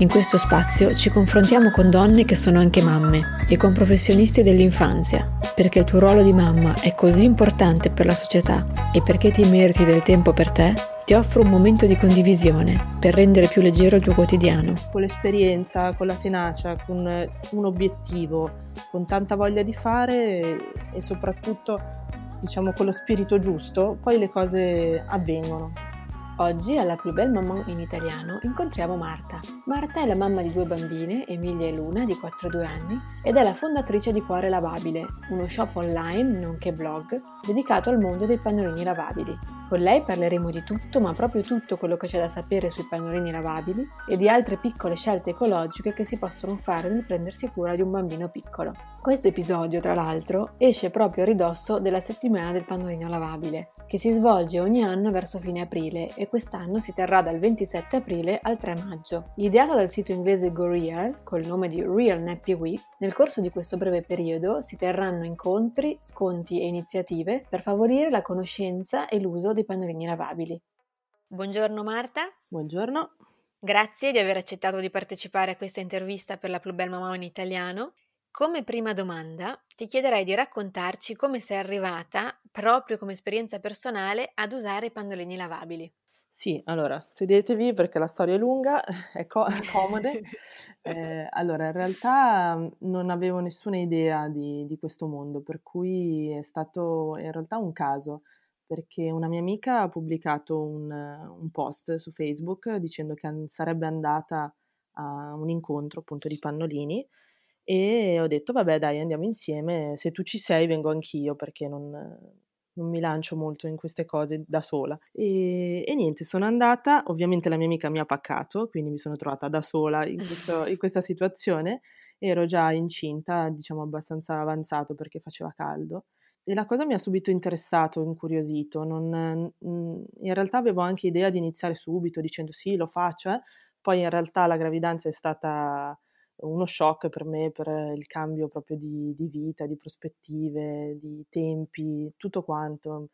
In questo spazio ci confrontiamo con donne che sono anche mamme e con professionisti dell'infanzia, perché il tuo ruolo di mamma è così importante per la società e perché ti meriti del tempo per te, ti offro un momento di condivisione per rendere più leggero il tuo quotidiano. Con l'esperienza, con la tenacia, con un obiettivo, con tanta voglia di fare e soprattutto diciamo con lo spirito giusto, poi le cose avvengono. Oggi alla più bella mamma in italiano incontriamo Marta. Marta è la mamma di due bambine, Emilia e Luna, di 4-2 anni, ed è la fondatrice di Cuore Lavabile, uno shop online, nonché blog, dedicato al mondo dei pannolini lavabili. Con lei parleremo di tutto, ma proprio tutto quello che c'è da sapere sui pannolini lavabili e di altre piccole scelte ecologiche che si possono fare nel prendersi cura di un bambino piccolo. Questo episodio, tra l'altro, esce proprio a ridosso della settimana del pannolino lavabile, che si svolge ogni anno verso fine aprile e quest'anno si terrà dal 27 aprile al 3 maggio. Ideata dal sito inglese GoReal, col nome di Real Nappy Week, nel corso di questo breve periodo si terranno incontri, sconti e iniziative per favorire la conoscenza e l'uso dei pannolini lavabili. Buongiorno Marta. Buongiorno. Grazie di aver accettato di partecipare a questa intervista per la Più Bella Mamma in italiano. Come prima domanda ti chiederei di raccontarci come sei arrivata, proprio come esperienza personale, ad usare i pannolini lavabili. Sì, allora, sedetevi perché la storia è lunga, è, co- è comode. Eh, allora, in realtà mm, non avevo nessuna idea di, di, questo mondo, per cui è stato in realtà un caso, perché una mia amica ha pubblicato un, un post su Facebook dicendo che sarebbe andata a un incontro appunto di pannolini e ho detto vabbè dai andiamo insieme, se tu ci sei vengo anch'io perché non, non mi lancio molto in queste cose da sola. E, e, niente, sono andata, ovviamente la mia amica mi ha paccato, quindi mi sono trovata da sola in, questo, in questa situazione, ero già incinta, diciamo abbastanza avanzato perché faceva caldo. E la cosa mi ha subito interessato, incuriosito. Non, in realtà avevo anche idea di iniziare subito dicendo sì, lo faccio, eh. poi in realtà la gravidanza è stata uno shock per me, per il cambio proprio di, di vita, di prospettive, di tempi, tutto quanto.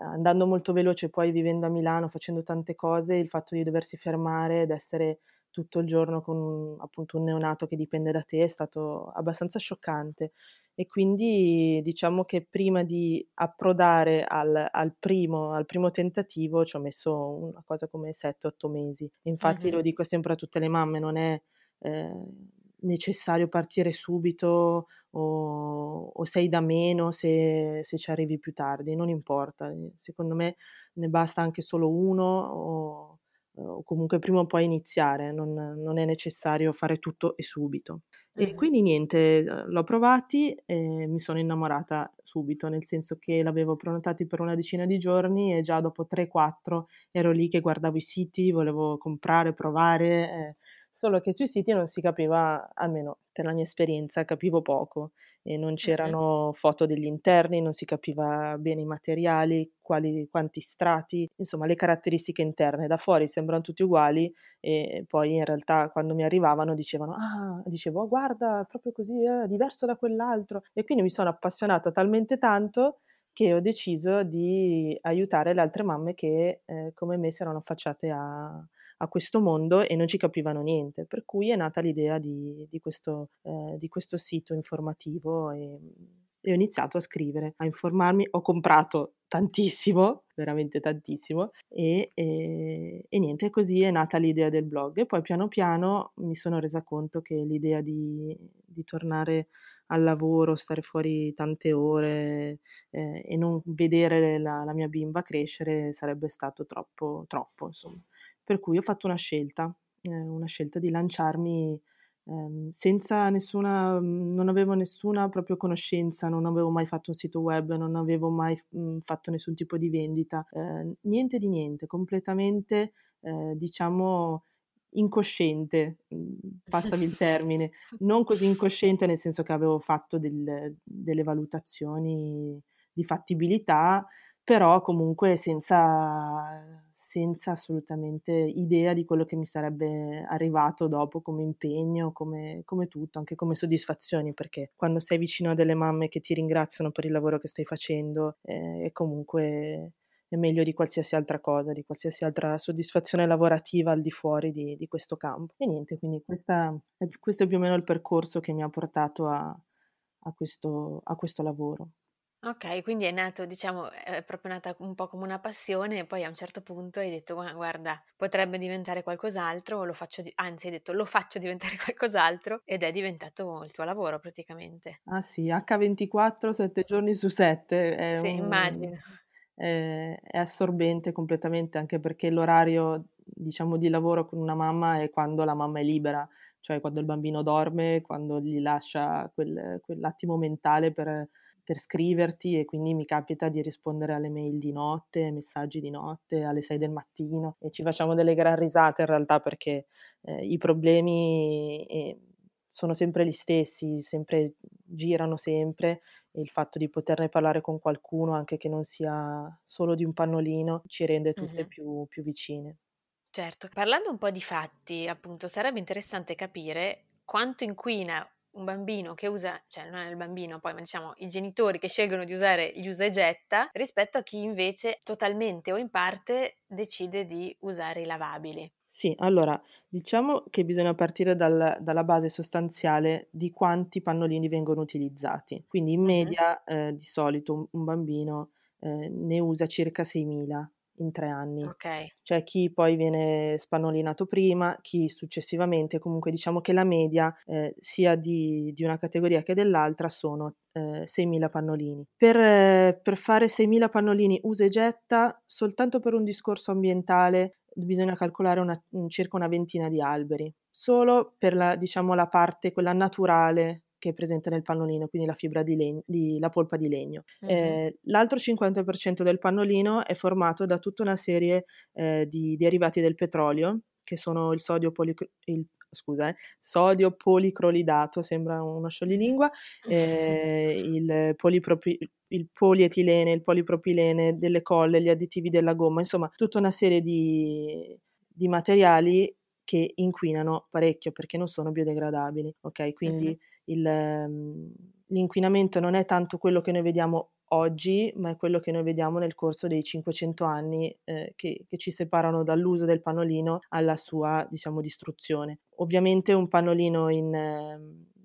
Andando molto veloce, poi vivendo a Milano, facendo tante cose, il fatto di doversi fermare ed essere tutto il giorno con appunto un neonato che dipende da te è stato abbastanza scioccante e quindi diciamo che prima di approdare al, al, primo, al primo, tentativo ci ho messo una cosa come 7-8 mesi. Infatti mm-hmm. lo dico sempre a tutte le mamme, non è eh, necessario partire subito o, o sei da meno se, se, ci arrivi più tardi, non importa, secondo me ne basta anche solo uno o, o comunque prima o poi iniziare, non, non, è necessario fare tutto e subito. E quindi niente, l'ho provati e mi sono innamorata subito, nel senso che l'avevo prenotati per una decina di giorni e già dopo 3-4 ero lì che guardavo i siti, volevo comprare, provare. Eh, solo che sui siti non si capiva, almeno per la mia esperienza, capivo poco e non c'erano foto degli interni, non si capiva bene i materiali, quali, quanti strati, insomma le caratteristiche interne. Da fuori sembrano tutti uguali e poi in realtà quando mi arrivavano dicevano, ah, dicevo, oh, guarda, proprio così, è diverso da quell'altro. E quindi mi sono appassionata talmente tanto che ho deciso di aiutare le altre mamme che eh, come me si erano affacciate a, a questo mondo e non ci capivano niente, per cui è nata l'idea di, di, questo, eh, di questo, sito informativo e, e, ho iniziato a scrivere, a informarmi, ho comprato tantissimo, veramente tantissimo e, e, e niente, così è nata l'idea del blog e poi piano piano mi sono resa conto che l'idea di, di tornare al lavoro, stare fuori tante ore eh, e non vedere la, la, mia bimba crescere sarebbe stato troppo, troppo, insomma. Per cui ho fatto una scelta, eh, una scelta di lanciarmi eh, senza nessuna, mhmm, non avevo nessuna proprio conoscenza, non avevo mai fatto un sito web, non avevo mai mh, mhmm, fatto nessun tipo di vendita, eh, niente di niente, completamente, eh, diciamo, incosciente, mhmm, passami il termine, non così incosciente nel senso che avevo fatto del, delle valutazioni di fattibilità, però comunque senza, senza, assolutamente idea di quello che mi sarebbe arrivato dopo come impegno, come, come, tutto, anche come soddisfazioni, perché quando sei vicino a delle mamme che ti ringraziano per il lavoro che stai facendo, eh, è comunque è meglio di qualsiasi altra cosa, di qualsiasi altra soddisfazione lavorativa al di fuori di, di questo campo. E niente, quindi questa, questo è più o meno il percorso che mi ha portato a, a, questo, a questo lavoro. Ok, quindi è nato, diciamo, è proprio nata un po' come una passione e poi a un certo punto hai detto guarda, potrebbe diventare qualcos'altro, lo faccio, di- anzi hai detto lo faccio diventare qualcos'altro ed è diventato il tuo lavoro praticamente. Ah sì, H24, 7 giorni su 7. È sì, un... immagino. È, è assorbente completamente anche perché l'orario, diciamo, di lavoro con una mamma è quando la mamma è libera cioè quando il bambino dorme, quando gli lascia quel, quell'attimo mentale per per scriverti e quindi mi capita di rispondere alle mail di notte, messaggi di notte, alle 6 del mattino e ci facciamo delle gran risate in realtà perché eh, i problemi eh, sono sempre gli stessi, sempre, girano sempre e il fatto di poterne parlare con qualcuno, anche che non sia solo di un pannolino, ci rende tutte mm-hmm. più, più vicine. Certo, parlando un po' di fatti, appunto, sarebbe interessante capire quanto inquina un bambino che usa, cioè non è il bambino poi, ma diciamo i genitori che scelgono di usare gli usa e getta rispetto a chi invece totalmente o in parte decide di usare i lavabili. Sì, allora diciamo che bisogna partire dal, dalla base sostanziale di quanti pannolini vengono utilizzati. Quindi in media uh-huh. eh, di solito un, un bambino eh, ne usa circa 6.000 in tre anni. Okay. C'è chi poi viene spannolinato prima, chi successivamente, comunque diciamo che la media eh, sia di, di, una categoria che dell'altra sono eh, 6.000 pannolini. Per, eh, per fare 6.000 pannolini usa e getta, soltanto per un discorso ambientale bisogna calcolare una, circa una ventina di alberi, solo per la, diciamo, la parte, quella naturale che è presente nel pannolino, quindi la fibra di legno, di, la polpa di legno. Mm-hmm. Eh, l'altro 50% del pannolino è formato da tutta una serie eh, di derivati del petrolio, che sono il sodio, polic- il, scusa, eh, sodio policrolidato, sembra uno scioglilingua, eh, il, polipropi- il polietilene, il polipropilene delle colle, gli additivi della gomma, insomma tutta una serie di, di materiali che inquinano parecchio perché non sono biodegradabili, ok? Quindi mm-hmm il, ehm, l'inquinamento non è tanto quello che noi vediamo oggi, ma è quello che noi vediamo nel corso dei 500 anni eh, che, che, ci separano dall'uso del pannolino alla sua, diciamo, distruzione. Ovviamente un pannolino in, eh,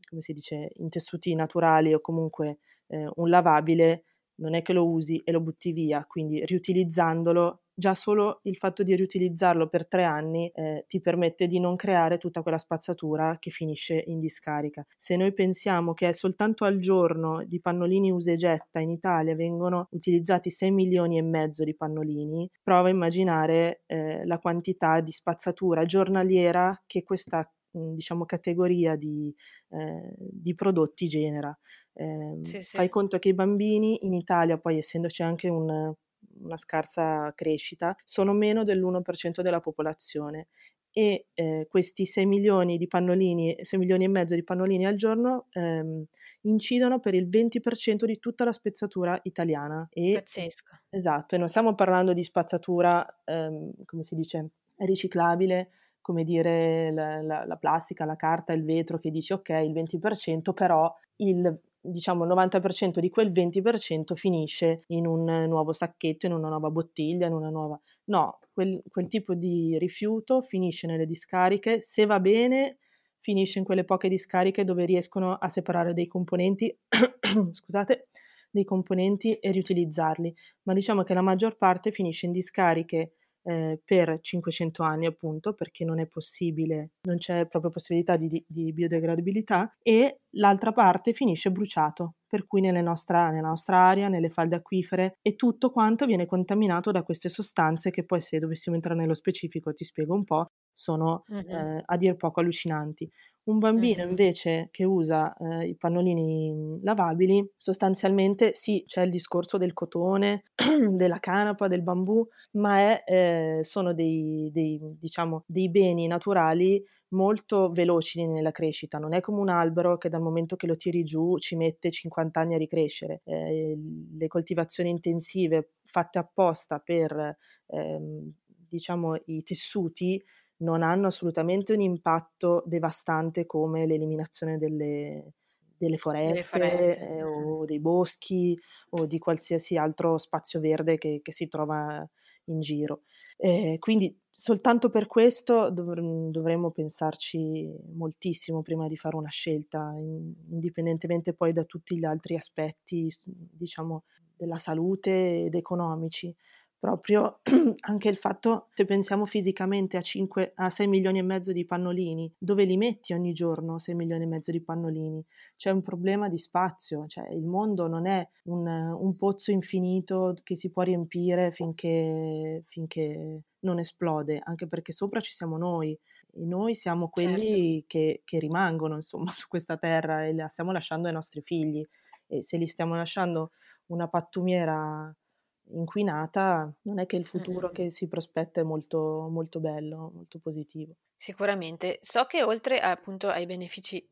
come si dice, in tessuti naturali o comunque eh, un lavabile non è che lo usi e lo butti via, quindi riutilizzandolo già solo il fatto di riutilizzarlo per tre anni eh, ti permette di non creare tutta quella spazzatura che finisce in discarica. Se noi pensiamo che soltanto al giorno di pannolini usa e getta in Italia vengono utilizzati 6 milioni e mezzo di pannolini, prova a immaginare eh, la quantità di spazzatura giornaliera che questa diciamo categoria di, eh, di prodotti genera. Eh, sì, sì. Fai conto che i bambini in Italia, poi essendoci anche un, una scarsa crescita, sono meno dell'1% della popolazione e eh, questi 6 milioni di pannolini, 6 milioni e mezzo di pannolini al giorno ehm, incidono per il 20% di tutta la spezzatura italiana. E, Pazzesco. Esatto, e non stiamo parlando di spazzatura, ehm, come si dice, riciclabile, come dire la, la, la, plastica, la carta, il vetro, che dice ok, il 20%, però il diciamo il 90% di quel 20% finisce in un nuovo sacchetto, in una nuova bottiglia, in una nuova... No, quel, quel tipo di rifiuto finisce nelle discariche, se va bene finisce in quelle poche discariche dove riescono a separare dei componenti, scusate, dei componenti e riutilizzarli, ma diciamo che la maggior parte finisce in discariche eh, per 500 anni appunto perché non è possibile, non c'è proprio possibilità di, di biodegradabilità e l'altra parte finisce bruciato per cui nostra, nella nostra aria, nelle falde acquifere e tutto quanto viene contaminato da queste sostanze che poi se dovessimo entrare nello specifico ti spiego un po', sono Mh-mh. eh, a dir poco allucinanti. Un bambino Mh-mh. invece che usa eh, i pannolini lavabili, sostanzialmente sì, c'è il discorso del cotone, della canapa, del bambù, ma è, eh, sono dei, dei, diciamo, dei beni naturali molto veloci nella crescita, non è come un albero che dal momento che lo tiri giù ci mette 50 anni a ricrescere. Eh, le coltivazioni intensive fatte apposta per ehm, diciamo i tessuti non hanno assolutamente un impatto devastante come l'eliminazione delle, delle foreste, foreste. eh, o dei boschi o di qualsiasi altro spazio verde che, che si trova in giro. Eh, quindi soltanto per questo dovr- dovremmo pensarci moltissimo prima di fare una scelta, in- indipendentemente poi da tutti gli altri aspetti, diciamo, della salute ed economici. Proprio anche il fatto, se pensiamo fisicamente a, 5, a 6 milioni e mezzo di pannolini, dove li metti ogni giorno 6 milioni e mezzo di pannolini? C'è un problema di spazio, cioè il mondo non è un, un pozzo infinito che si può riempire finché, finché non esplode, anche perché sopra ci siamo noi e noi siamo Certo. quelli che, che rimangono insomma su questa terra e la stiamo lasciando ai nostri figli e se li stiamo lasciando una pattumiera inquinata, non è che il futuro Mh-mh. che si prospetta è molto, molto bello, molto positivo. Sicuramente. So che oltre appunto ai benefici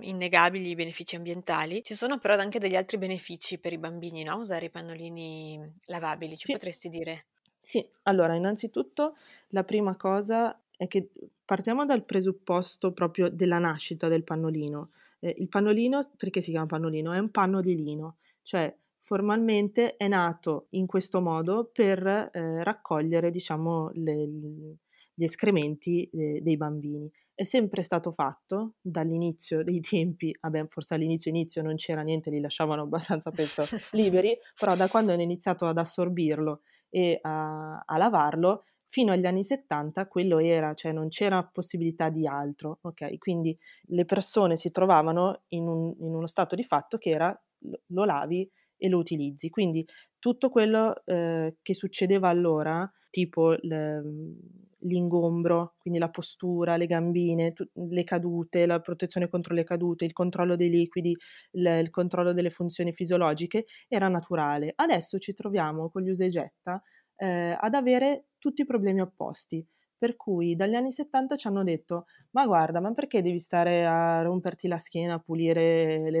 innegabili, i benefici ambientali, ci sono però anche degli altri benefici per i bambini, no? Usare i pannolini lavabili, ci Sì. potresti dire? Sì, allora innanzitutto la prima cosa è che partiamo dal presupposto proprio della nascita del pannolino. Eh, il pannolino, perché si chiama pannolino? È un panno di lino, cioè formalmente è nato in questo modo per eh, raccogliere, diciamo, le- gli escrementi eh, dei bambini. È sempre stato fatto dall'inizio dei tempi, vabbè, forse all'inizio inizio non c'era niente, li lasciavano abbastanza penso liberi, però da quando hanno iniziato ad assorbirlo e a, a lavarlo, fino agli anni 70 quello era, cioè non c'era possibilità di altro, ok? Quindi le persone si trovavano in, un, in uno stato di fatto che era lo, lo lavi e lo utilizzi. Quindi tutto quello eh, che succedeva allora, tipo le, l'ingombro, quindi la postura, le gambine, tu, le cadute, la protezione contro le cadute, il controllo dei liquidi, il, il controllo delle funzioni fisiologiche, era naturale. Adesso ci troviamo con gli usa eh, ad avere tutti i problemi opposti. Per cui dagli anni 70 ci hanno detto: Ma guarda, ma perché devi stare a romperti la schiena, a pulire le,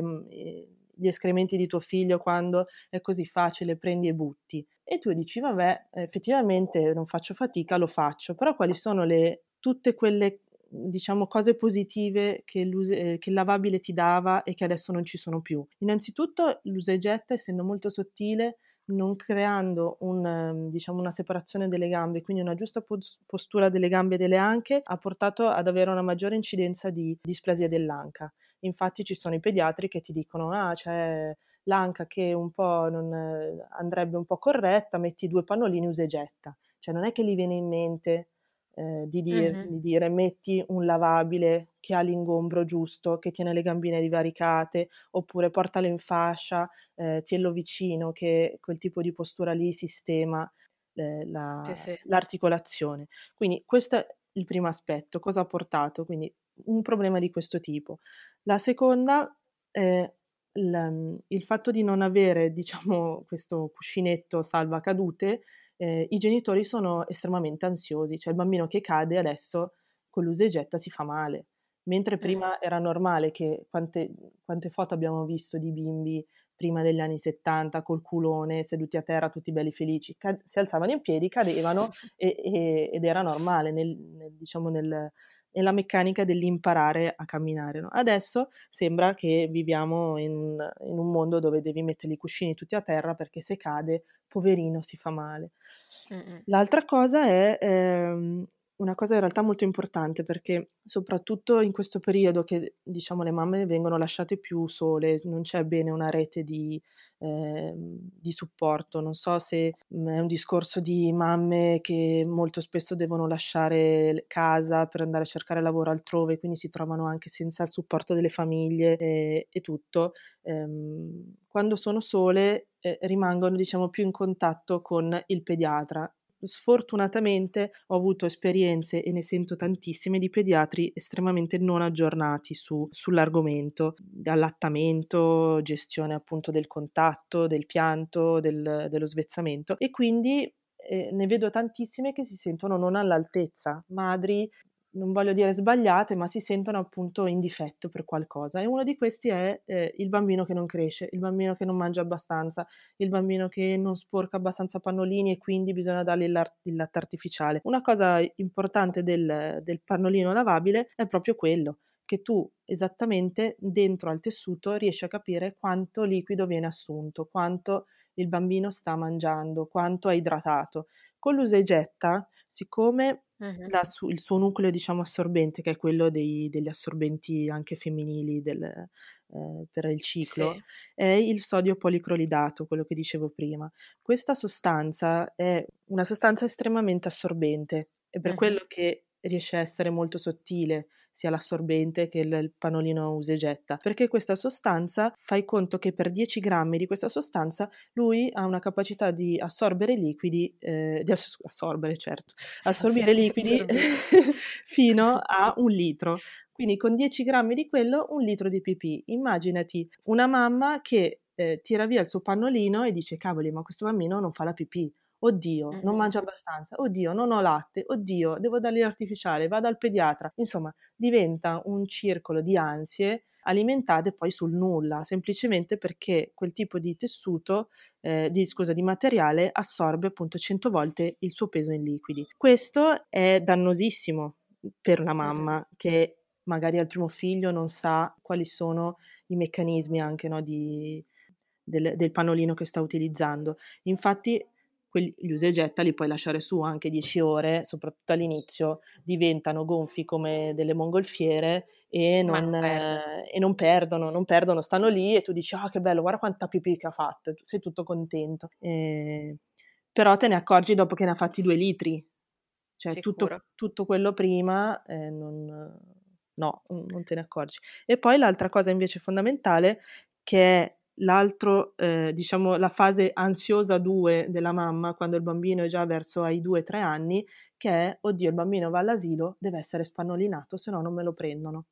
gli escrementi di tuo figlio quando è così facile, prendi e butti? E tu dici: Vabbè, effettivamente non faccio fatica, lo faccio, però quali sono le, tutte quelle diciamo cose positive che, eh, che il lavabile ti dava e che adesso non ci sono più? Innanzitutto l'usa e getta, essendo molto sottile, non creando un, diciamo, una separazione delle gambe, quindi una giusta postura delle gambe e delle anche, ha portato ad avere una maggiore incidenza di displasia dell'anca. Infatti ci sono i pediatri che ti dicono, ah, c'è l'anca che un po' non andrebbe un po' corretta, metti due pannolini, usa e getta. Cioè non è che gli viene in mente eh, di, dire, mm-hmm. di, dire, metti un lavabile che ha l'ingombro giusto, che tiene le gambine divaricate, oppure portalo in fascia, eh, tienlo vicino, che quel tipo di postura lì sistema eh, la, sì, sì. l'articolazione. Quindi questo è il primo aspetto, cosa ha portato? Quindi un problema di questo tipo. La seconda è il, il fatto di non avere, diciamo, questo cuscinetto salva cadute, eh, i genitori sono estremamente ansiosi, cioè il bambino che cade adesso con l'usa e getta si fa male, mentre prima era normale che quante, quante foto abbiamo visto di bimbi prima degli anni 70 col culone seduti a terra tutti belli felici, cad- si alzavano in piedi, cadevano e, e, ed era normale nel, nel, diciamo nel, nella meccanica dell'imparare a camminare. No? Adesso sembra che viviamo in, in, un mondo dove devi mettere i cuscini tutti a terra perché se cade, poverino, si fa male. Mm-mm. L'altra cosa è ehm, una cosa in realtà molto importante perché soprattutto in questo periodo che diciamo le mamme vengono lasciate più sole, non c'è bene una rete di, eh, di supporto. Non so se mm, è un discorso di mamme che molto spesso devono lasciare casa per andare a cercare lavoro altrove, quindi si trovano anche senza il supporto delle famiglie e, e tutto. Eh, quando sono sole eh, rimangono diciamo più in contatto con il pediatra sfortunatamente ho avuto esperienze e ne sento tantissime di pediatri estremamente non aggiornati su, sull'argomento, allattamento, gestione appunto del contatto, del pianto, del, dello svezzamento. E quindi eh, ne vedo tantissime che si sentono non all'altezza, madri non voglio dire sbagliate, ma si sentono appunto in difetto per qualcosa. E uno di questi è eh, il bambino che non cresce, il bambino che non mangia abbastanza, il bambino che non sporca abbastanza pannolini e quindi bisogna dargli il, latte artificiale. Una cosa importante del, del pannolino lavabile è proprio quello che tu esattamente dentro al tessuto riesci a capire quanto liquido viene assunto, quanto il bambino sta mangiando, quanto è idratato. Con l'usa e getta, siccome Uh-huh. La, il suo nucleo diciamo assorbente che è quello dei, degli assorbenti anche femminili del, eh, per il ciclo sì. è il sodio policrolidato quello che dicevo prima questa sostanza è una sostanza estremamente assorbente e per uh-huh. quello che riesce a essere molto sottile sia l'assorbente che il panolino usa e getta, perché questa sostanza, fai conto che per 10 grammi di questa sostanza lui ha una capacità di assorbere liquidi, eh, di ass- assorbere certo, assorbire liquidi fino a un litro. Quindi con 10 grammi di quello un litro di pipì. Immaginati una mamma che eh, tira via il suo pannolino e dice cavoli ma questo bambino non fa la pipì oddio, mm-hmm. non mangio abbastanza, oddio, non ho latte, oddio, devo dargli l'artificiale, vado al pediatra. Insomma, diventa un circolo di ansie alimentate poi sul nulla, semplicemente perché quel tipo di tessuto, eh, di, scusa, di materiale assorbe appunto 100 volte il suo peso in liquidi. Questo è dannosissimo per la mamma che magari al primo figlio non sa quali sono i meccanismi anche no, di, del, del pannolino che sta utilizzando. Infatti gli usa e getta li puoi lasciare su anche 10 ore, soprattutto all'inizio, diventano gonfi come delle mongolfiere e non, non, eh, e non, perdono, non perdono, stanno lì e tu dici, ah oh, che bello, guarda quanta pipì che ha fatto, sei tutto contento. E... Però te ne accorgi dopo che ne ha fatti due litri, cioè tutto, tutto, quello prima eh, non, no, non te ne accorgi. E poi l'altra cosa invece fondamentale che è l'altro, eh, diciamo, la fase ansiosa 2 della mamma, quando il bambino è già verso ai 2-3 anni, che è, oddio, il bambino va all'asilo, deve essere spannolinato, se no non me lo prendono.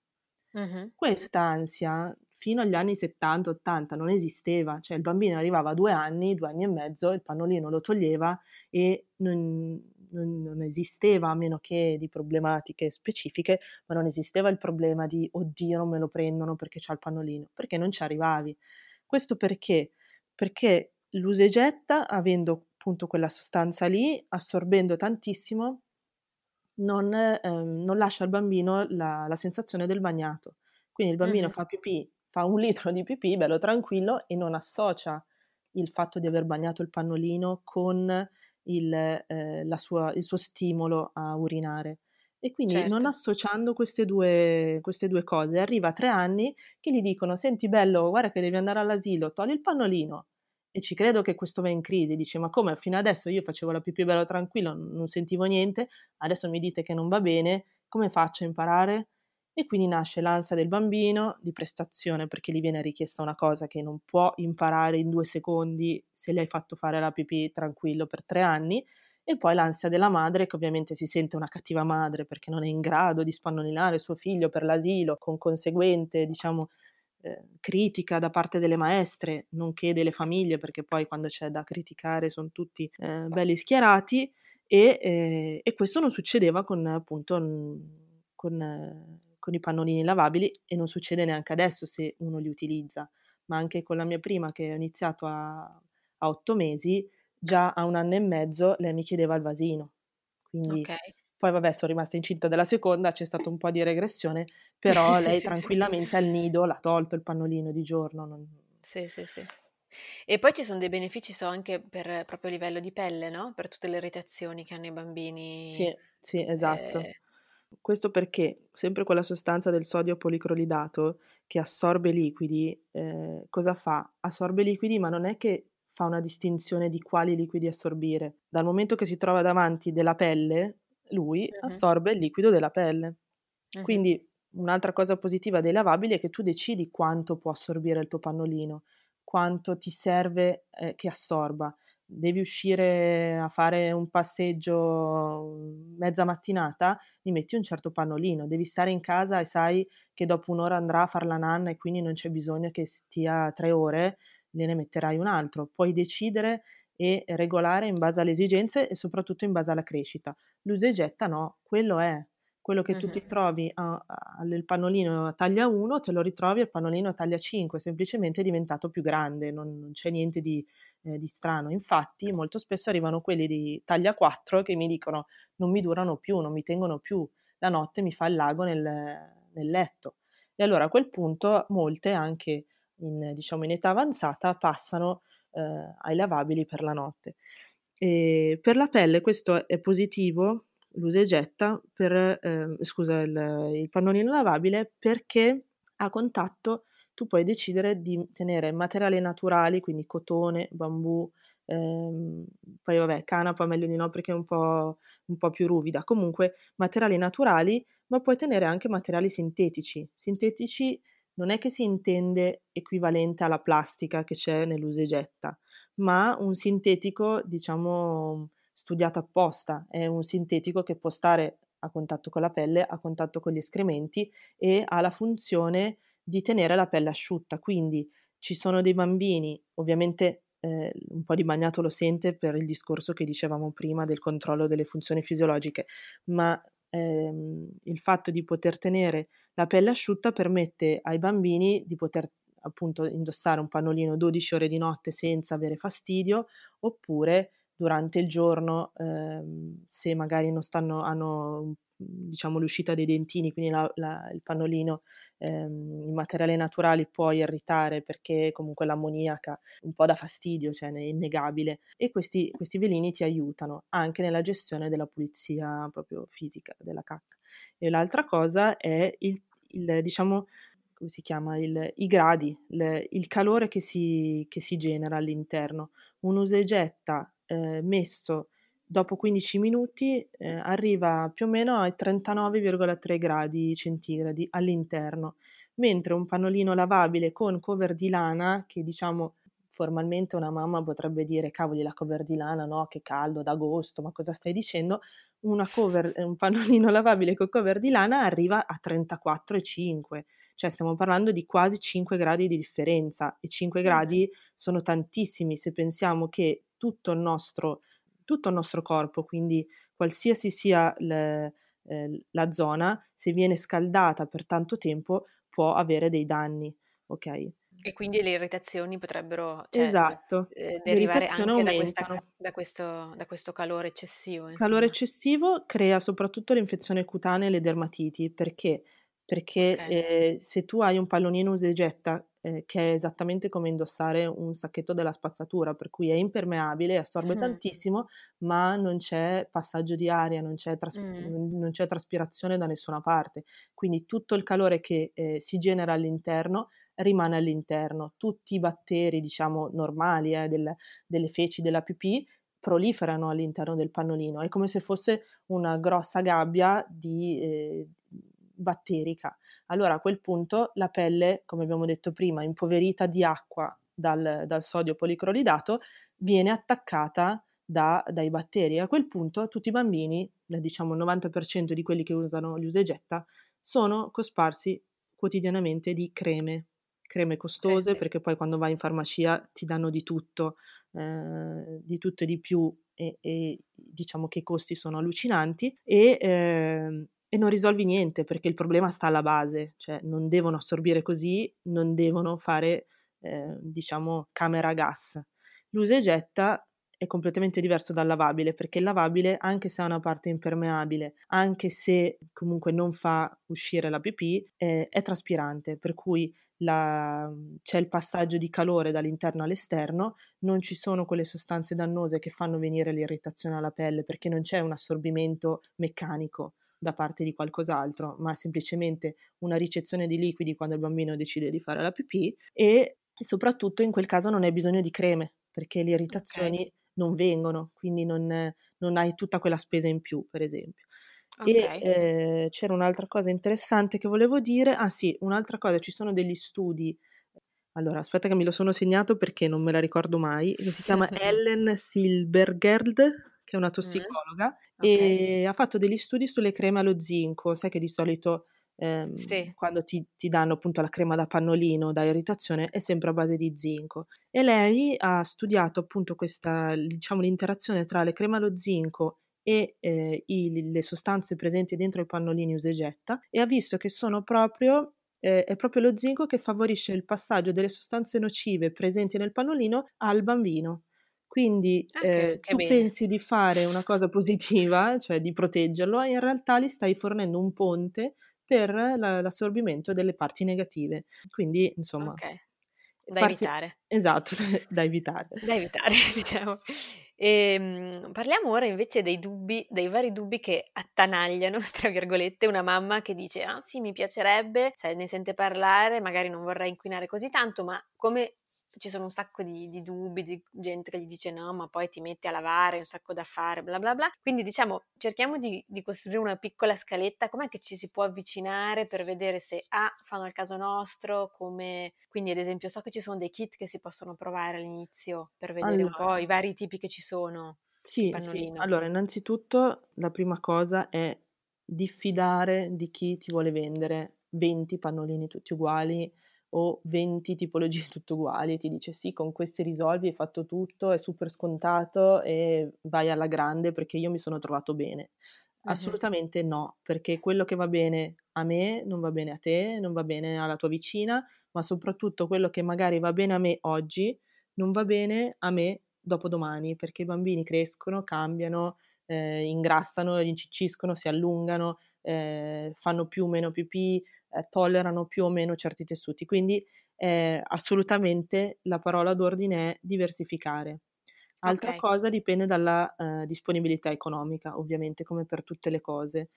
Uh-huh. Questa ansia fino agli anni 70-80 non esisteva, cioè il bambino arrivava a due anni, due anni e mezzo, il pannolino lo toglieva e non, non, non, esisteva, a meno che di problematiche specifiche, ma non esisteva il problema di oddio non me lo prendono perché c'ha il pannolino, perché non ci arrivavi. Questo perché? Perché l'usa e getta, avendo appunto quella sostanza lì, assorbendo tantissimo, non, ehm, non lascia al bambino la, la, sensazione del bagnato. Quindi il bambino uh-huh. fa pipì, fa un litro di pipì, bello tranquillo, e non associa il fatto di aver bagnato il pannolino con il, eh, sua, il suo stimolo a urinare. E quindi certo. non associando queste due, queste due, cose, arriva a tre anni che gli dicono: Senti, bello, guarda che devi andare all'asilo, togli il pannolino. E ci credo che questo va in crisi. Dice: Ma come? Fino adesso io facevo la pipì bello tranquillo, non sentivo niente, adesso mi dite che non va bene, come faccio a imparare? E quindi nasce l'ansia del bambino di prestazione perché gli viene richiesta una cosa che non può imparare in due secondi se gli hai fatto fare la pipì tranquillo per tre anni e poi l'ansia della madre che ovviamente si sente una cattiva madre perché non è in grado di spannolinare suo figlio per l'asilo, con conseguente, diciamo, eh, critica da parte delle maestre, nonché delle famiglie, perché poi quando c'è da criticare sono tutti eh, belli schierati. E, eh, e, questo non succedeva con appunto con, con i pannolini lavabili e non succede neanche adesso se uno li utilizza, ma anche con la mia prima che ho iniziato a, a otto mesi già a un anno e mezzo lei mi chiedeva il vasino. Quindi okay. poi vabbè sono rimasta incinta della seconda, c'è stato un po' di regressione, però lei tranquillamente al nido l'ha tolto il pannolino di giorno. Non... Sì, sì, sì. E poi ci sono dei benefici so anche per proprio livello di pelle, no? Per tutte le irritazioni che hanno i bambini. Sì, Sì, esatto. Eh, Questo perché sempre quella sostanza del sodio policloridato che assorbe liquidi, eh, cosa fa? Assorbe liquidi, ma non è che fa una distinzione di quali liquidi assorbire. Dal momento che si trova davanti della pelle, lui Mhm. assorbe il liquido della pelle. mhm. Quindi un'altra cosa positiva dei lavabili è che tu decidi quanto può assorbire il tuo pannolino, quanto ti serve eh, che assorba. Devi uscire a fare un passeggio mm, mezza mattinata, gli metti un certo pannolino. Devi stare in casa e sai che dopo un'ora andrà a far la nanna e quindi non c'è bisogno che stia tre ore, gliene metterai un altro. Puoi decidere e regolare in base alle esigenze e soprattutto in base alla crescita. L'usa e getta no, quello è quello che tu ti trovi a- a- il pannolino a taglia 1, te lo ritrovi al pannolino a taglia 5, semplicemente è diventato più grande, non, non c'è niente di, eh, di strano. Infatti, molto spesso arrivano quelli di taglia 4 che mi dicono non mi durano più, non mi tengono più, la notte mi fa il lago nel, nel letto. E allora a quel punto molte, anche in, diciamo, in età avanzata, passano eh, ai lavabili per la notte. E per la pelle questo è positivo, l'usa e getta, per, ehm, scusa, il, il pannolino lavabile perché a contatto tu puoi decidere di tenere materiali naturali, quindi cotone, bambù, ehm, poi vabbè, canapa meglio di no perché è un po', un po' più ruvida, comunque materiali naturali, ma puoi tenere anche materiali sintetici. Sintetici non è che si intende equivalente alla plastica che c'è nell'usa e getta, ma un sintetico, diciamo, studiato apposta, è un sintetico che può stare a contatto con la pelle, a contatto con gli escrementi e ha la funzione di tenere la pelle asciutta. Quindi ci sono dei bambini, ovviamente eh, un po' di bagnato lo sente per il discorso che dicevamo prima del controllo delle funzioni fisiologiche, ma ehm, il fatto di poter tenere la pelle asciutta permette ai bambini di poter appunto indossare un pannolino 12 ore di notte senza avere fastidio, oppure durante il giorno, ehm, se magari non stanno, hanno diciamo l'uscita dei dentini, quindi la, la, il pannolino ehm, in materiali naturali può irritare perché comunque l'ammoniaca un po' dà fastidio, cioè è innegabile e questi, questi velini ti aiutano anche nella gestione della pulizia proprio fisica della cacca. E l'altra cosa è il, il diciamo come si chiama, il, i gradi, il, il calore che si, che si, genera all'interno. Un usa e getta eh, messo dopo 15 minuti eh, arriva più o meno ai 39,3 gradi centigradi all'interno, mentre un pannolino lavabile con cover di lana, che diciamo formalmente una mamma potrebbe dire cavoli la cover di lana, no, che caldo d'agosto, ma cosa stai dicendo? Una cover, un pannolino lavabile con cover di lana arriva a 34,5 cioè stiamo parlando di quasi 5 gradi di differenza e 5 mm. gradi sono tantissimi se pensiamo che tutto il nostro, tutto il nostro corpo, quindi qualsiasi sia le, eh, la zona, se viene scaldata per tanto tempo può avere dei danni, ok? E quindi le irritazioni potrebbero cioè, esatto. eh, derivare anche da, questa, da, questo, da, questo, calore eccessivo. Il calore eccessivo crea soprattutto l'infezione cutanea e le dermatiti, perché? Perché okay. eh, se tu hai un pallonino usa e getta eh, che è esattamente come indossare un sacchetto della spazzatura, per cui è impermeabile, assorbe mm. tantissimo, ma non c'è passaggio di aria, non c'è, tras- mm. non c'è, traspirazione da nessuna parte, quindi tutto il calore che eh, si genera all'interno rimane all'interno, tutti i batteri, diciamo, normali eh, del, delle feci, della pipì, proliferano all'interno del pannolino, è come se fosse una grossa gabbia di eh, batterica. Allora a quel punto la pelle, come abbiamo detto prima, impoverita di acqua dal, dal sodio policloridato, viene attaccata da, dai batteri. A quel punto tutti i bambini, diciamo il 90% di quelli che usano gli usa e getta, sono cosparsi quotidianamente di creme, creme costose, sì. perché poi quando vai in farmacia ti danno di tutto, eh, di tutto e di più, e, e, diciamo che i costi sono allucinanti, e, eh, e non risolvi niente perché il problema sta alla base, cioè non devono assorbire così, non devono fare, eh, diciamo, camera a gas. L'usa e getta è completamente diverso dal lavabile perché il lavabile, anche se ha una parte impermeabile, anche se comunque non fa uscire la pipì, eh, è traspirante, per cui la, c'è il passaggio di calore dall'interno all'esterno, non ci sono quelle sostanze dannose che fanno venire l'irritazione alla pelle perché non c'è un assorbimento meccanico da parte di qualcos'altro, ma semplicemente una ricezione di liquidi quando il bambino decide di fare la pipì e soprattutto in quel caso non hai bisogno di creme perché le irritazioni okay. non vengono, quindi non, non, hai tutta quella spesa in più, per esempio. Okay. E eh, c'era un'altra cosa interessante che volevo dire, ah sì, un'altra cosa, ci sono degli studi allora, aspetta che me lo sono segnato perché non me la ricordo mai, si chiama Ellen Silbergerd, che è una tossicologa, mm. okay. e ha fatto degli studi sulle creme allo zinco. Sai che di solito ehm, sì. quando ti, ti, danno appunto la crema da pannolino, da irritazione, è sempre a base di zinco. E lei ha studiato appunto questa, diciamo, l'interazione tra le creme allo zinco e eh, i, le sostanze presenti dentro i pannolini usa e getta e ha visto che sono proprio eh, è proprio lo zinco che favorisce il passaggio delle sostanze nocive presenti nel pannolino al bambino. Quindi ah, eh, tu bene. pensi di fare una cosa positiva, cioè di proteggerlo, e in realtà gli stai fornendo un ponte per la, l'assorbimento delle parti negative. Quindi, insomma... Okay. Da parti... evitare. Esatto, da evitare. Da evitare, diciamo. E, ehm, parliamo ora invece dei dubbi, dei vari dubbi che attanagliano, tra virgolette, una mamma che dice: Ah, sì, mi piacerebbe, se ne sente parlare, magari non vorrei inquinare così tanto, ma come ci sono un sacco di, di, dubbi, di gente che gli dice no, ma poi ti metti a lavare, un sacco da fare, bla bla bla. Quindi diciamo, cerchiamo di, di costruire una piccola scaletta, com'è che ci si può avvicinare per vedere se A, ah, fanno il caso nostro, come... Quindi ad esempio so che ci sono dei kit che si possono provare all'inizio per vedere allora. un po' i vari tipi che ci sono. Sì, sì, allora innanzitutto la prima cosa è diffidare di chi ti vuole vendere 20 pannolini tutti uguali o 20 tipologie tutte uguali e ti dice sì, con questi risolvi, hai fatto tutto, è super scontato e vai alla grande perché io mi sono trovato bene. Assolutamente no, perché quello che va bene a me non va bene a te, non va bene alla tua vicina, ma soprattutto quello che magari va bene a me oggi non va bene a me dopodomani, perché i bambini crescono, cambiano, eh, ingrassano, incicciscono, si allungano, eh, fanno più o meno pipì, eh, tollerano più o meno certi tessuti. Quindi eh, assolutamente la parola d'ordine è diversificare. Altra okay. cosa dipende dalla eh, disponibilità economica, ovviamente, come per tutte le cose.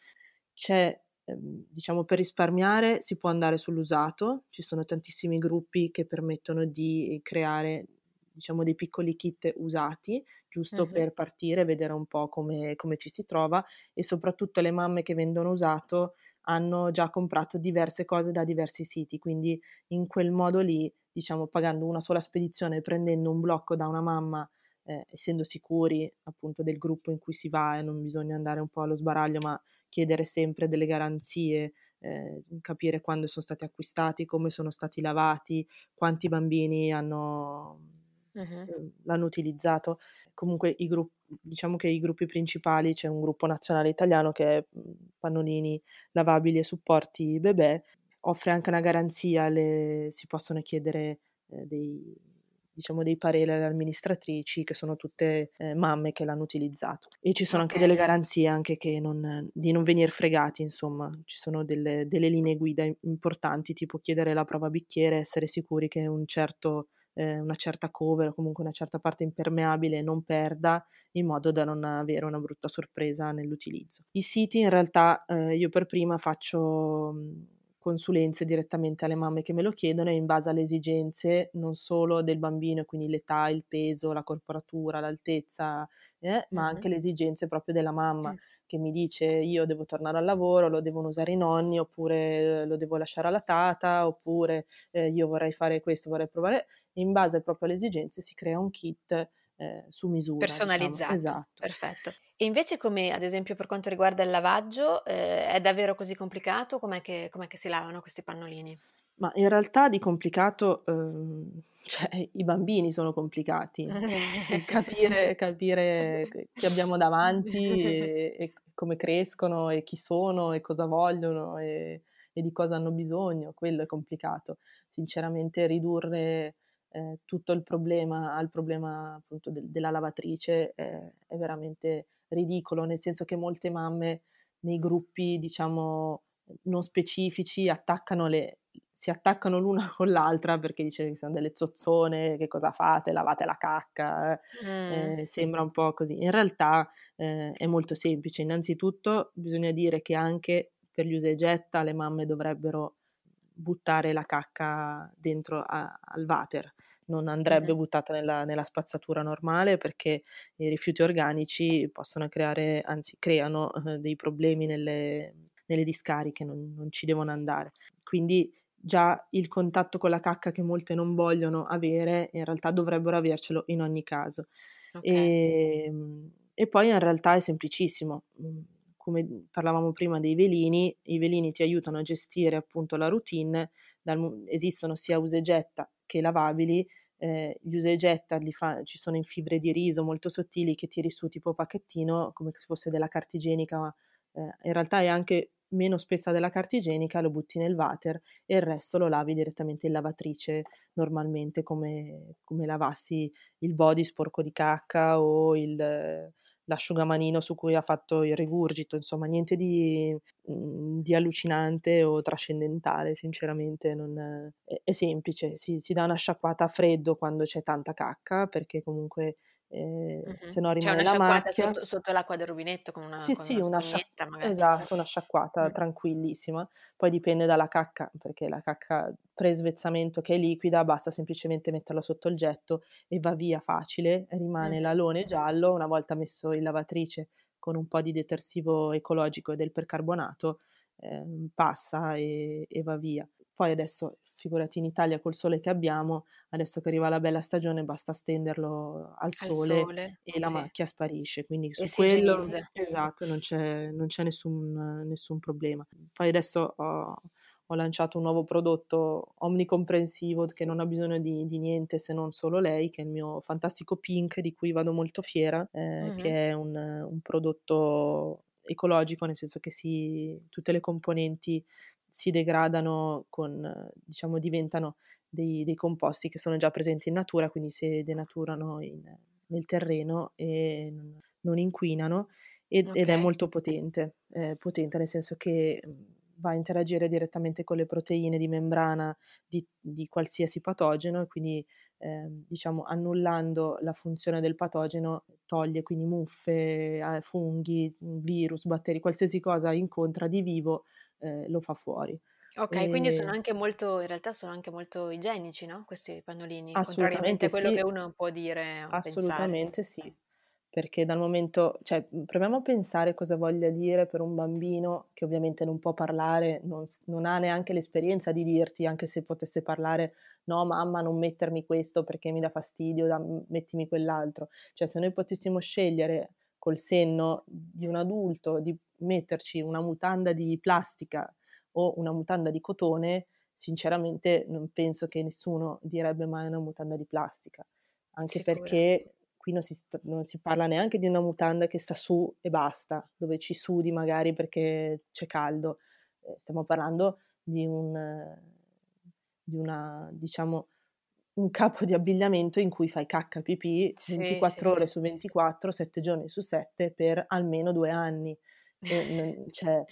C'è, ehm, diciamo, per risparmiare si può andare sull'usato, ci sono tantissimi gruppi che permettono di creare, diciamo, dei piccoli kit usati, giusto uh-huh. per partire, vedere un po' come, come ci si trova e soprattutto le mamme che vendono usato hanno già comprato diverse cose da diversi siti, quindi in quel modo lì, diciamo, pagando una sola spedizione, prendendo un blocco da una mamma, eh, essendo sicuri appunto del gruppo in cui si va e non bisogna andare un po' allo sbaraglio, ma chiedere sempre delle garanzie, eh, capire quando sono stati acquistati, come sono stati lavati, quanti bambini hanno, uh-huh. l'hanno utilizzato. Comunque i gruppi diciamo che i gruppi principali c'è un gruppo nazionale italiano che è mhmm, pannolini lavabili e supporti bebè, offre anche una garanzia, le, si possono chiedere eh, dei, diciamo, dei pareri alle amministratrici che sono tutte eh, mamme che l'hanno utilizzato e ci sono okay. anche delle garanzie anche non, di non venire fregati insomma ci sono delle, delle linee guida importanti tipo chiedere la prova bicchiere essere sicuri che un certo eh, una certa cover o comunque una certa parte impermeabile non perda in modo da non avere una brutta sorpresa nell'utilizzo. I siti in realtà eh, io per prima faccio mhmm, consulenze direttamente alle mamme che me lo chiedono e in base alle esigenze non solo del bambino, quindi l'età, il peso, la corporatura, l'altezza, eh, ma anche le esigenze proprio della mamma. Mm che mi dice io devo tornare al lavoro, lo devono usare i nonni, oppure lo devo lasciare alla tata, oppure eh, io vorrei fare questo, vorrei provare. In base proprio alle esigenze si crea un kit eh, su misura. Diciamo. Personalizzato. Diciamo. Esatto. Perfetto. E invece come ad esempio per quanto riguarda il lavaggio, eh, è davvero così complicato? Com'è che, com'è che si lavano questi pannolini? Ma in realtà di complicato, ehm, cioè i bambini sono complicati. capire, capire chi abbiamo davanti e, e, come crescono e chi sono e cosa vogliono e, e, di cosa hanno bisogno, quello è complicato. Sinceramente ridurre eh, tutto il problema al problema appunto del, della lavatrice è, è veramente ridicolo, nel senso che molte mamme nei gruppi, diciamo, non specifici attaccano le, si attaccano l'una con l'altra perché dice che sono delle zozzone, che cosa fate, lavate la cacca, mm. eh, sembra un po' così. In realtà eh, è molto semplice. Innanzitutto bisogna dire che anche per gli usa e getta le mamme dovrebbero buttare la cacca dentro a, al water non andrebbe mm-hmm. buttata nella, nella, spazzatura normale perché i rifiuti organici possono creare, anzi creano eh, dei problemi nelle, nelle discariche, non, non, ci devono andare. Quindi già il contatto con la cacca che molte non vogliono avere, in realtà dovrebbero avercelo in ogni caso. Okay. E, ehm, e, poi in realtà è semplicissimo. Mm, come parlavamo prima dei velini, i velini ti aiutano a gestire appunto la routine, dal, esistono sia usa e getta che lavabili, eh, gli usa e getta fa, ci sono in fibre di riso molto sottili che tiri su tipo pacchettino come se fosse della carta igienica, ma eh, in realtà è anche meno spessa della carta igienica, lo butti nel water e il resto lo lavi direttamente in lavatrice normalmente come, come lavassi il body sporco di cacca o il, l'asciugamanino su cui ha fatto il rigurgito, insomma niente di, mhmm, di allucinante o trascendentale, sinceramente non, è, è, semplice, si, si, dà una sciacquata a freddo quando c'è tanta cacca perché comunque eh, uh-huh. se no rimane cioè la macchia. Sotto, sotto, l'acqua del rubinetto con una, sì, con sì, una, una sciacquata magari. Esatto, una sciacquata uh tranquillissima. Poi dipende dalla cacca, perché la cacca pre-svezzamento che è liquida, basta semplicemente metterla sotto il getto e va via facile, rimane uh l'alone giallo, una volta messo in lavatrice con un po' di detersivo ecologico e del percarbonato, eh, passa e, e va via. Poi adesso figurati in Italia col sole che abbiamo, adesso che arriva la bella stagione basta stenderlo al sole, al sole e la macchia sparisce, quindi su quello esatto, non c'è, non c'è nessun, nessun, problema. Poi adesso ho, ho, lanciato un nuovo prodotto omnicomprensivo che non ha bisogno di, di, niente se non solo lei, che è il mio fantastico Pink di cui vado molto fiera, eh, mm-hmm. che è un, un prodotto ecologico, nel senso che si, tutte le componenti si degradano con, diciamo, diventano dei, dei, composti che sono già presenti in natura, quindi si denaturano in, nel terreno e non, inquinano ed, okay. ed, è molto potente, eh, potente nel senso che mhmm, va a interagire direttamente con le proteine di membrana di, di qualsiasi patogeno e quindi eh, diciamo annullando la funzione del patogeno toglie quindi muffe, eh, funghi, virus, batteri, qualsiasi cosa incontra di vivo eh, lo fa fuori. Ok, e... quindi sono anche molto, in realtà sono anche molto igienici, no? Questi pannolini, contrariamente a quello sì. che uno può dire. Assolutamente pensare. sì, perché dal momento, cioè proviamo a pensare cosa voglia dire per un bambino che ovviamente non può parlare, non, non ha neanche l'esperienza di dirti, anche se potesse parlare, no mamma non mettermi questo perché mi dà fastidio, da, mettimi quell'altro. Cioè se noi potessimo scegliere col senno di un adulto di metterci una mutanda di plastica o una mutanda di cotone, sinceramente non penso che nessuno direbbe mai una mutanda di plastica, anche Sicura. perché qui non si, sta, non si, parla neanche di una mutanda che sta su e basta, dove ci sudi magari perché c'è caldo, eh, stiamo parlando di, un, di una, diciamo, un capo di abbigliamento in cui fai cacca pipì sì, 24 sì, ore sì. su 24, 7 giorni su 7 per almeno due anni. Cioè,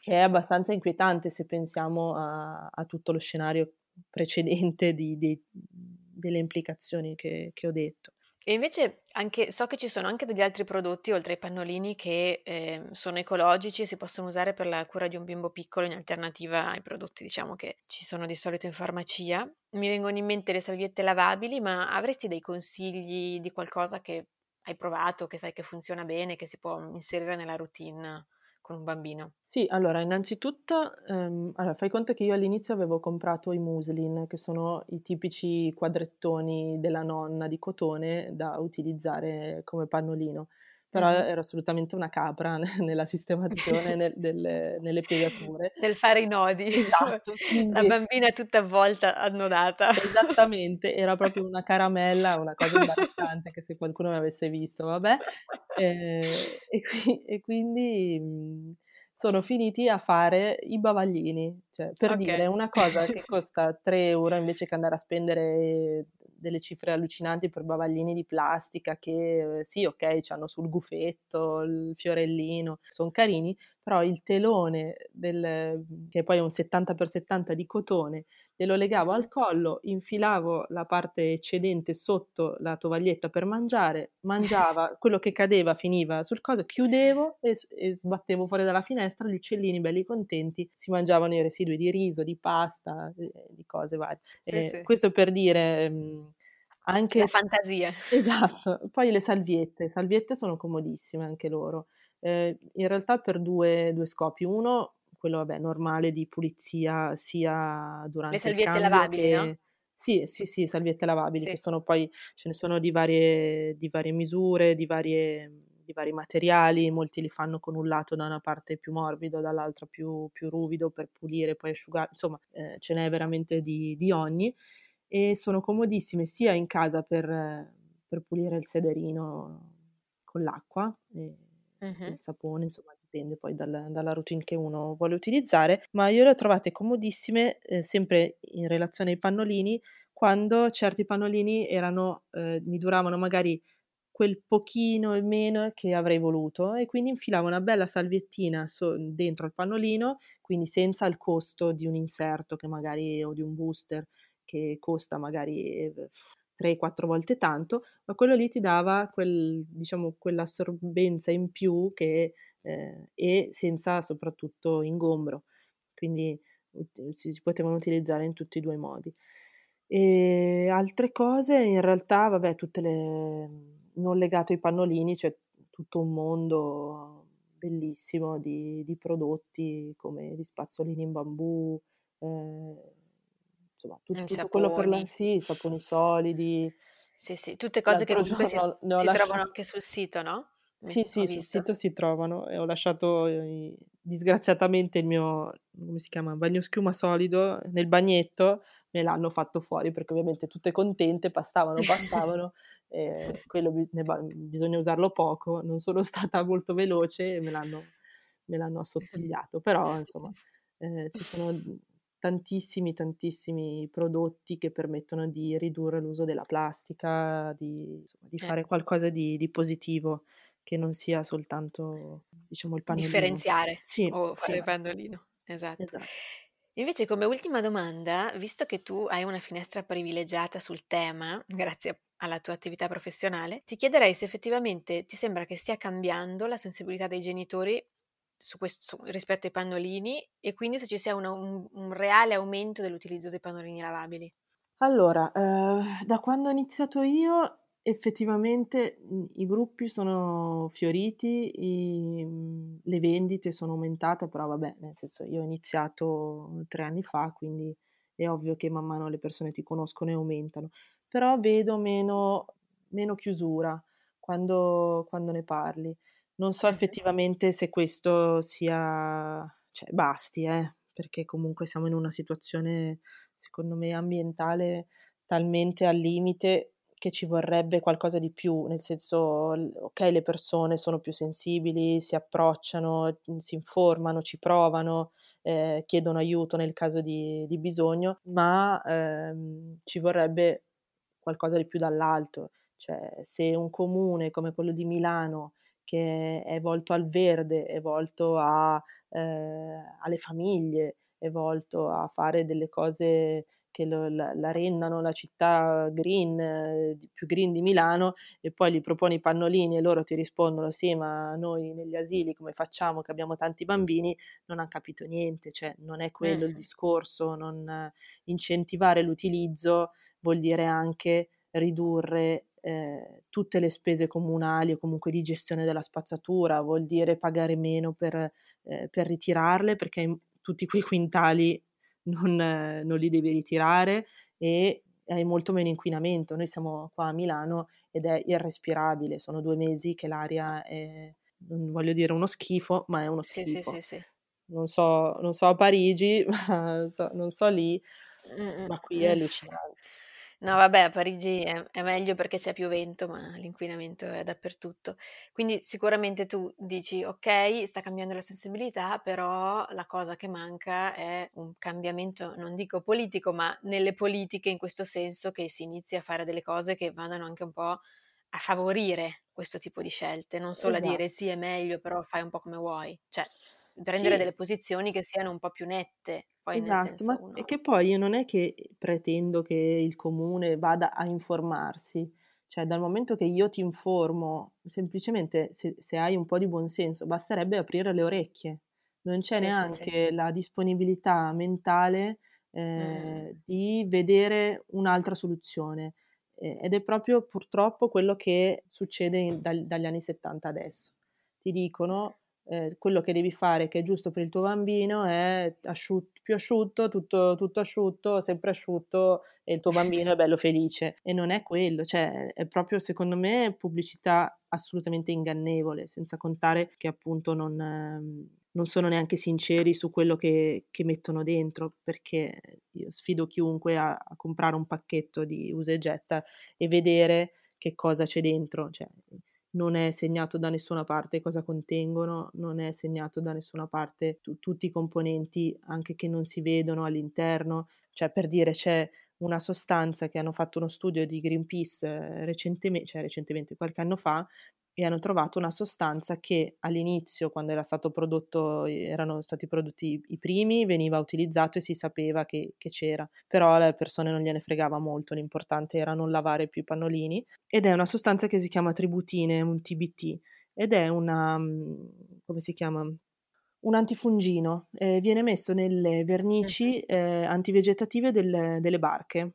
che è abbastanza inquietante se pensiamo a, a tutto lo scenario precedente di, di, delle implicazioni che, che ho detto. E invece anche, so che ci sono anche degli altri prodotti oltre ai pannolini che eh, sono ecologici e si possono usare per la cura di un bimbo piccolo in alternativa ai prodotti diciamo che ci sono di solito in farmacia. Mi vengono in mente le salviette lavabili, ma avresti dei consigli di qualcosa che hai provato, che sai che funziona bene, che si può inserire nella routine? Con un bambino? Sì, allora innanzitutto ehm, allora, fai conto che io all'inizio avevo comprato i muslin, che sono i tipici quadrettoni della nonna di cotone da utilizzare come pannolino però ero assolutamente una capra nella sistemazione nel, delle, nelle piegature. Nel fare i nodi. Esatto. Quindi... La bambina tutta avvolta, annodata. Esattamente, era proprio una caramella, una cosa imbarazzante che se qualcuno mi avesse visto, vabbè. Eh, e, qui, e, quindi mh, sono finiti a fare i bavaglini, cioè, per okay. dire una cosa che costa 3 euro invece che andare a spendere delle cifre allucinanti per bavaglini di plastica che eh, sì, ok, hanno sul gufetto, il fiorellino, sono carini, però il telone, del, che poi è un 70x70 di cotone, glielo legavo al collo, infilavo la parte eccedente sotto la tovaglietta per mangiare, mangiava, quello che cadeva finiva sul coso, chiudevo e, e, sbattevo fuori dalla finestra, gli uccellini belli contenti, si mangiavano i residui di riso, di pasta, di cose varie. Sì, sì. Questo per dire... Mhmm, anche... La fantasia. Esatto. Poi le salviette. Le salviette sono comodissime anche loro. Eh, in realtà per due, due scopi. Uno, quello vabbè, normale di pulizia sia durante Le salviette il lavabili, che... no? Sì, sì, sì, salviette lavabili, Sì. che sono poi, ce ne sono di varie, di varie misure, di, varie, di vari materiali, molti li fanno con un lato da una parte più morbido, dall'altra più, più ruvido per pulire, poi asciugare, insomma, eh, ce n'è veramente di, di ogni e sono comodissime sia in casa per, per pulire il sederino con l'acqua e Mhm. il sapone, insomma dipende poi dal- dalla routine che uno vuole utilizzare, ma io le ho trovate comodissime eh, sempre in relazione ai pannolini, quando certi pannolini erano, eh, mi duravano magari quel pochino in meno che avrei voluto e quindi infilavo una bella salviettina so- dentro il pannolino, quindi senza il costo di un inserto che magari o di un booster che costa magari eh, 3-4 volte tanto, ma quello lì ti dava quel, diciamo, quell'assorbenza in più che, eh, e senza soprattutto ingombro, quindi si, si potevano utilizzare in tutti e due i modi. E altre cose, in realtà, vabbè, tutte le non legato ai pannolini, c'è tutto un mondo bellissimo di, di prodotti come gli spazzolini in bambù, eh, insomma, tut- I tutto quello per la, sì, i saponi solidi. Sì, sì, tutte cose che L'altro comunque si, giorno ho si trovano anche sul sito, no? Sì, sì, sul sito si trovano e ho lasciato eh, disgraziatamente il mio, come si chiama, bagnoschiuma solido nel bagnetto, me l'hanno fatto fuori perché ovviamente tutte contente, passavano, passavano, e quello bi- ba- bisogna usarlo poco, non sono stata molto veloce e me l'hanno, me l'hanno assottigliato, però insomma eh, ci sono tantissimi, tantissimi prodotti che permettono di ridurre l'uso della plastica, di, insomma, di Eh. fare qualcosa di, di positivo che non sia soltanto, diciamo, il pannolino. Differenziare Sì, o sì, fare il pannolino. Esatto. esatto. Invece, come ultima domanda, visto che tu hai una finestra privilegiata sul tema, grazie alla tua attività professionale, ti chiederei se effettivamente ti sembra che stia cambiando la sensibilità dei genitori su questo, su- rispetto ai pannolini e quindi se ci sia una- un, un reale aumento dell'utilizzo dei pannolini lavabili. Allora, eh, da quando ho iniziato io, effettivamente mh, i gruppi sono fioriti, i- mh, le vendite sono aumentate, però vabbè, nel senso io ho iniziato tre anni fa, quindi è ovvio che man mano le persone ti conoscono e aumentano, però vedo meno, meno chiusura quando, quando ne parli. Non so effettivamente se questo sia, cioè basti, eh, perché comunque siamo in una situazione, secondo me, ambientale talmente al limite che ci vorrebbe qualcosa di più, nel senso, ok, le persone sono più sensibili, si approcciano, mm, si informano, ci provano, eh, chiedono aiuto nel caso di, di bisogno, ma ehm, ci vorrebbe qualcosa di più dall'alto. Cioè, se un comune come quello di Milano, che è volto al verde, è volto a, eh, alle famiglie, è volto a fare delle cose che lo- la, la rendano la città green, eh, più green di Milano, e poi gli proponi i pannolini e loro ti rispondono: Sì, ma noi negli asili come facciamo che abbiamo tanti bambini? Non hanno capito niente, cioè non è quello il Mm. discorso, non incentivare l'utilizzo vuol dire anche ridurre eh, tutte le spese comunali o comunque di gestione della spazzatura, vuol dire pagare meno per, eh, per ritirarle perché tutti quei quintali non, non li devi ritirare e hai molto meno inquinamento. Noi siamo qua a Milano ed è irrespirabile, sono due mesi che l'aria è, non voglio dire uno schifo, ma è uno Sì, schifo. sì, sì, sì. Non so, non so a Parigi, so- non so lì, Mm, mm, ma qui è mm. allucinante. No, vabbè, a Parigi è, è meglio perché c'è più vento, ma l'inquinamento è dappertutto. Quindi sicuramente tu dici, ok, sta cambiando la sensibilità, però la cosa che manca è un cambiamento, non dico politico, ma nelle politiche in questo senso che si inizi a fare delle cose che vadano anche un po' a favorire questo tipo di scelte, non solo a dire Esatto. sì, è meglio, però fai un po' come vuoi. Cioè, prendere Sì. delle posizioni che siano un po' più nette, poi Esatto, ma uno... e che poi io non è che pretendo che il comune vada a informarsi, cioè dal momento che io ti informo, semplicemente se, se hai un po' di buonsenso, basterebbe aprire le orecchie, non c'è Sì, sì, sì. neanche la disponibilità mentale Mm. eh, di vedere un'altra soluzione. Eh, ed è proprio purtroppo quello che succede in- dal- dagli anni 70 adesso. Ti dicono eh, quello che devi fare, che è giusto per il tuo bambino, è asciut- più asciutto, tutto, tutto asciutto, sempre asciutto, e il tuo bambino è bello felice. E non è quello, cioè è proprio secondo me pubblicità assolutamente ingannevole, senza contare che appunto non, ehm, non sono neanche sinceri su quello che, che mettono dentro, perché io sfido chiunque a, a comprare un pacchetto di usa e getta e vedere che cosa c'è dentro. Cioè, non è segnato da nessuna parte cosa contengono, non è segnato da nessuna parte tu- tutti i componenti anche che non si vedono all'interno, cioè per dire c'è una sostanza che hanno fatto uno studio di Greenpeace eh, recentemente, cioè recentemente qualche anno fa e hanno trovato una sostanza che all'inizio, quando era stato prodotto, erano stati prodotti i primi, veniva utilizzato e si sapeva che, che c'era, però alle persone non gliene fregava molto, l'importante era non lavare più i pannolini ed è una sostanza che si chiama tributine, un TBT ed è una, mm, come si chiama? Un antifungino, eh, viene messo nelle vernici eh, antivegetative del- delle barche,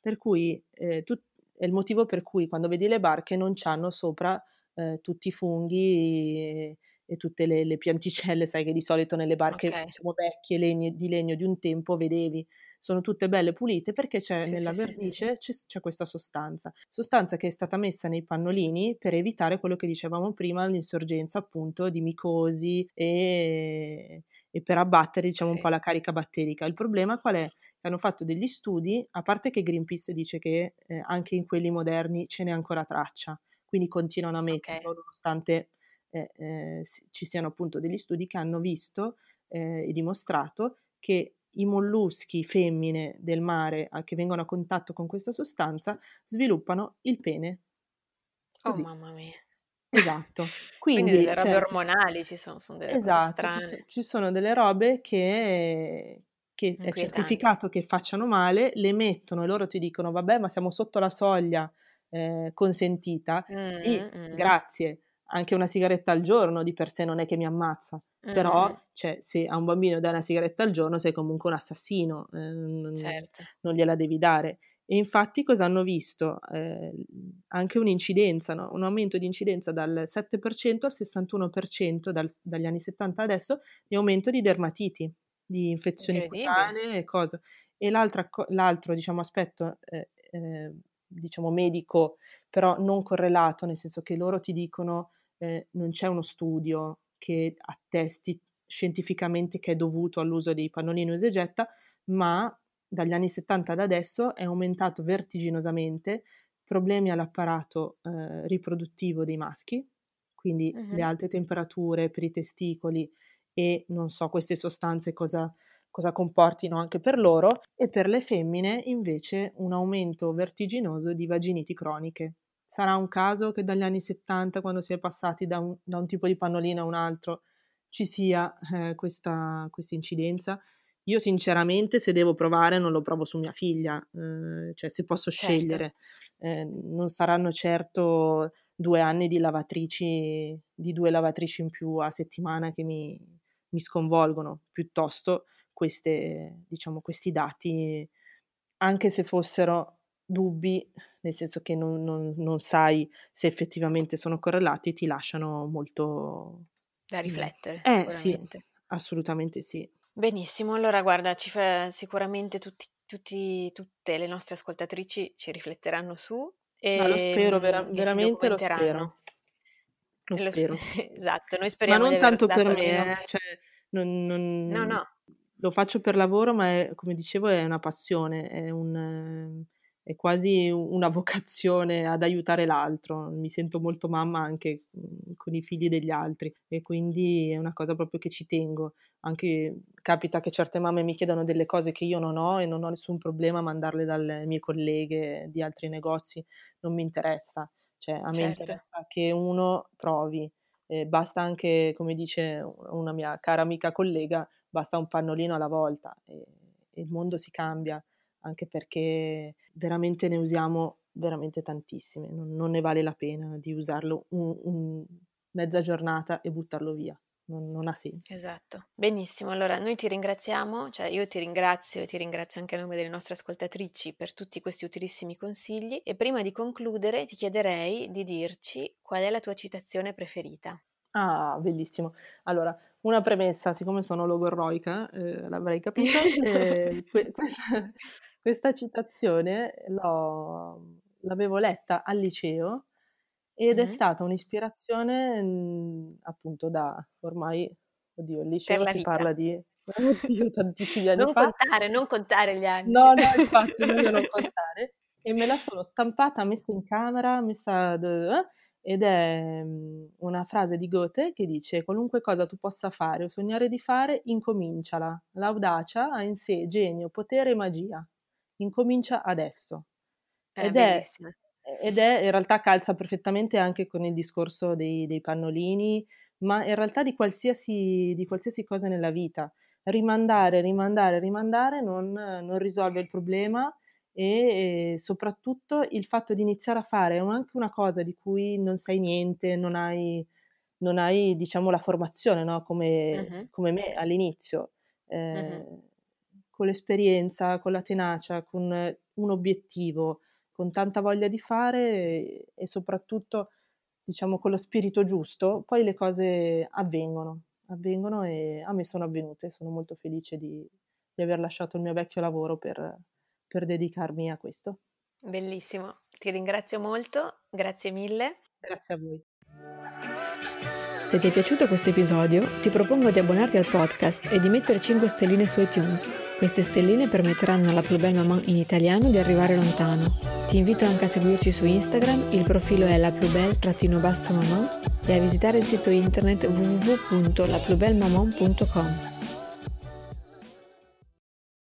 per cui eh, tut- è il motivo per cui quando vedi le barche non c'hanno sopra eh, tutti i funghi e, e tutte le, le pianticelle, sai che di solito nelle barche Ok. diciamo, vecchie legni- di legno di un tempo vedevi, sono tutte belle pulite perché c'è Sì, nella sì, sì. vernice c'è, c'è questa sostanza, sostanza che è stata messa nei pannolini per evitare quello che dicevamo prima, l'insorgenza appunto di micosi e, e per abbattere diciamo un Sì. po' la carica batterica. Il problema qual è? Hanno fatto degli studi, a parte che Greenpeace dice che eh, anche in quelli moderni ce n'è ancora traccia, quindi continuano a metterlo Ok. nonostante eh, eh, ci siano appunto degli studi che hanno visto eh, e dimostrato che i molluschi femmine del mare che vengono a contatto con questa sostanza sviluppano il pene. Oh Così. mamma mia. Esatto. Quindi Quindi, delle robe cioè, ormonali ci sono, sono delle cose Esatto, ci, strane. so- ci sono delle robe che, che è certificato che facciano male, le mettono e loro ti dicono vabbè ma siamo sotto la soglia eh, consentita. Sì, Mm, mm, grazie, anche una sigaretta al giorno di per sé non è che mi ammazza, mm, però mm, cioè, se a un bambino dai una sigaretta al giorno sei comunque un assassino, eh, non, certo. non gliela devi dare. E infatti cosa hanno visto? Eh, anche un'incidenza, no? un aumento di incidenza dal 7% al 61% dal- dagli anni 70 adesso di aumento di dermatiti, di infezioni cutanee e cose. E l'altro diciamo, aspetto eh, eh, diciamo medico, però non correlato, nel senso che loro ti dicono eh, non c'è uno studio che attesti scientificamente che è dovuto all'uso dei pannolini usa e getta, ma dagli anni 70 ad adesso è aumentato vertiginosamente problemi all'apparato eh, riproduttivo dei maschi, quindi Mhm. le alte temperature per i testicoli e non so queste sostanze cosa, cosa comportino anche per loro, e per le femmine invece un aumento vertiginoso di vaginiti croniche. Sarà un caso che dagli anni 70, quando si è passati da un, da un tipo di pannolino a un altro, ci sia eh, questa, questa incidenza? Io sinceramente se devo provare non lo provo su mia figlia, eh, cioè se posso Certo. scegliere, eh, non saranno certo due anni di lavatrici, di due lavatrici in più a settimana che mi, mi sconvolgono, piuttosto queste, diciamo, questi dati, anche se fossero dubbi, nel senso che non, non- non sai se effettivamente sono correlati, ti lasciano molto... Da riflettere, Eh sì, assolutamente sì. Benissimo, allora guarda, ci fa sicuramente tutti, tutti- tutte le nostre ascoltatrici ci rifletteranno su Ma lo e, spero, vera- mm, e veramente lo spero. Lo E lo spero. sp- esatto, noi Ma speriamo non di aver tanto per me, eh, cioè, non- non- No, no, lo faccio per lavoro, ma è- come dicevo è una passione, è un, è quasi una vocazione ad aiutare l'altro, mi sento molto mamma anche mhmm, con i figli degli altri e quindi è una cosa proprio che ci tengo. Anche capita che certe mamme mi chiedano delle cose che io non ho e non ho nessun problema a mandarle dalle mie colleghe di altri negozi, non mi interessa, cioè a me Certo. interessa che uno provi. Eh, basta anche, come dice una mia cara amica collega, basta un pannolino alla volta e, e il mondo si cambia anche perché veramente ne usiamo veramente tantissime, non, non ne vale la pena di usarlo un, un mezza giornata e buttarlo via. Non, non, ha senso. Esatto, benissimo. Allora noi ti ringraziamo, cioè io ti ringrazio e ti ringrazio anche a nome delle nostre ascoltatrici per tutti questi utilissimi consigli e prima di concludere ti chiederei di dirci qual è la tua citazione preferita. Ah, bellissimo. Allora, una premessa, siccome sono logorroica, eh, l'avrei capito, eh, que- questa, questa citazione l'avevo letta al liceo ed mm-hmm. è stata un'ispirazione mh, appunto da ormai, oddio, il liceo si vita. parla di oddio, tantissimi anni non fa. contare, non contare gli anni. No, no, infatti, meglio non contare. E me la sono stampata, messa in camera, messa... Eh, ed è una frase di Goethe che dice qualunque cosa tu possa fare o sognare di fare, incominciala. L'audacia ha in sé genio, potere e magia. Incomincia adesso. Eh, ed, è, ed, è, in realtà calza perfettamente anche con il discorso dei, dei pannolini, ma in realtà di qualsiasi, di qualsiasi, cosa nella vita. Rimandare, rimandare, rimandare non, non risolve il problema e, e soprattutto il fatto di iniziare a fare anche una cosa di cui non sai niente, non hai, non hai diciamo la formazione no? come, Mhm. come me all'inizio, eh, Mhm. Con l'esperienza, con la tenacia, con un obiettivo, con tanta voglia di fare e, soprattutto diciamo con lo spirito giusto, poi le cose avvengono, avvengono e a me sono avvenute, sono molto felice di, di aver lasciato il mio vecchio lavoro per, per dedicarmi a questo. Bellissimo, ti ringrazio molto, grazie mille. Grazie a voi. Se ti è piaciuto questo episodio, ti propongo di abbonarti al podcast e di mettere 5 stelline su iTunes. Queste stelline permetteranno alla Plus Belle Maman in italiano di arrivare lontano. Ti invito anche a seguirci su Instagram, il profilo è la plus belle-maman e a visitare il sito internet www.laplusbellemaman.com.